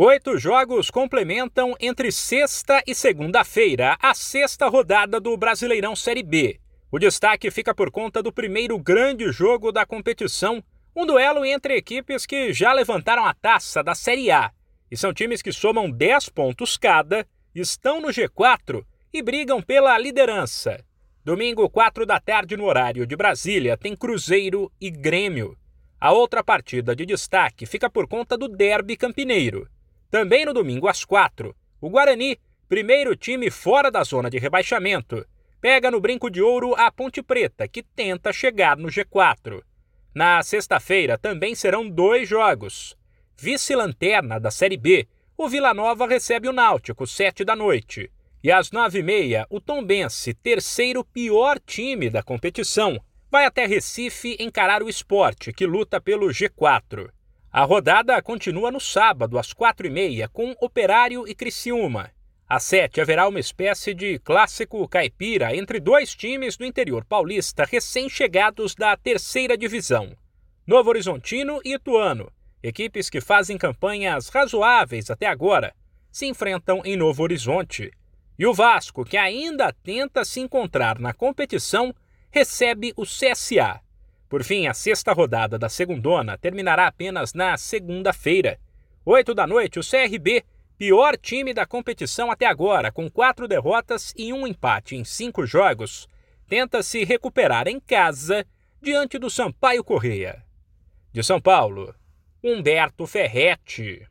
Oito jogos complementam entre sexta e segunda-feira a sexta rodada do Brasileirão Série B. O destaque fica por conta do primeiro grande jogo da competição, um duelo entre equipes que já levantaram a taça da Série A. E são times que somam 10 pontos cada, estão no G4 e brigam pela liderança. Domingo, 4 da tarde, no horário de Brasília, tem Cruzeiro e Grêmio. A outra partida de destaque fica por conta do Derby Campineiro. Também no domingo às quatro, o Guarani, primeiro time fora da zona de rebaixamento, pega no brinco de ouro a Ponte Preta, que tenta chegar no G4. Na sexta-feira também serão dois jogos. Vice-lanterna da Série B, o Vila Nova recebe o Náutico, sete da noite. E às nove e meia, o Tombense, terceiro pior time da competição, vai até Recife encarar o esporte, que luta pelo G4. A rodada continua no sábado, às quatro e meia, com Operário e Criciúma. Às sete haverá uma espécie de clássico caipira entre dois times do interior paulista recém-chegados da terceira divisão. Novo Horizontino e Ituano, equipes que fazem campanhas razoáveis até agora, se enfrentam em Novo Horizonte. E o Vasco, que ainda tenta se encontrar na competição, recebe o CSA. Por fim, a sexta rodada da segundona terminará apenas na segunda-feira. Oito da noite, o CRB, pior time da competição até agora, com quatro derrotas e um empate em cinco jogos, tenta se recuperar em casa diante do Sampaio Correia. De São Paulo, Humberto Ferretti.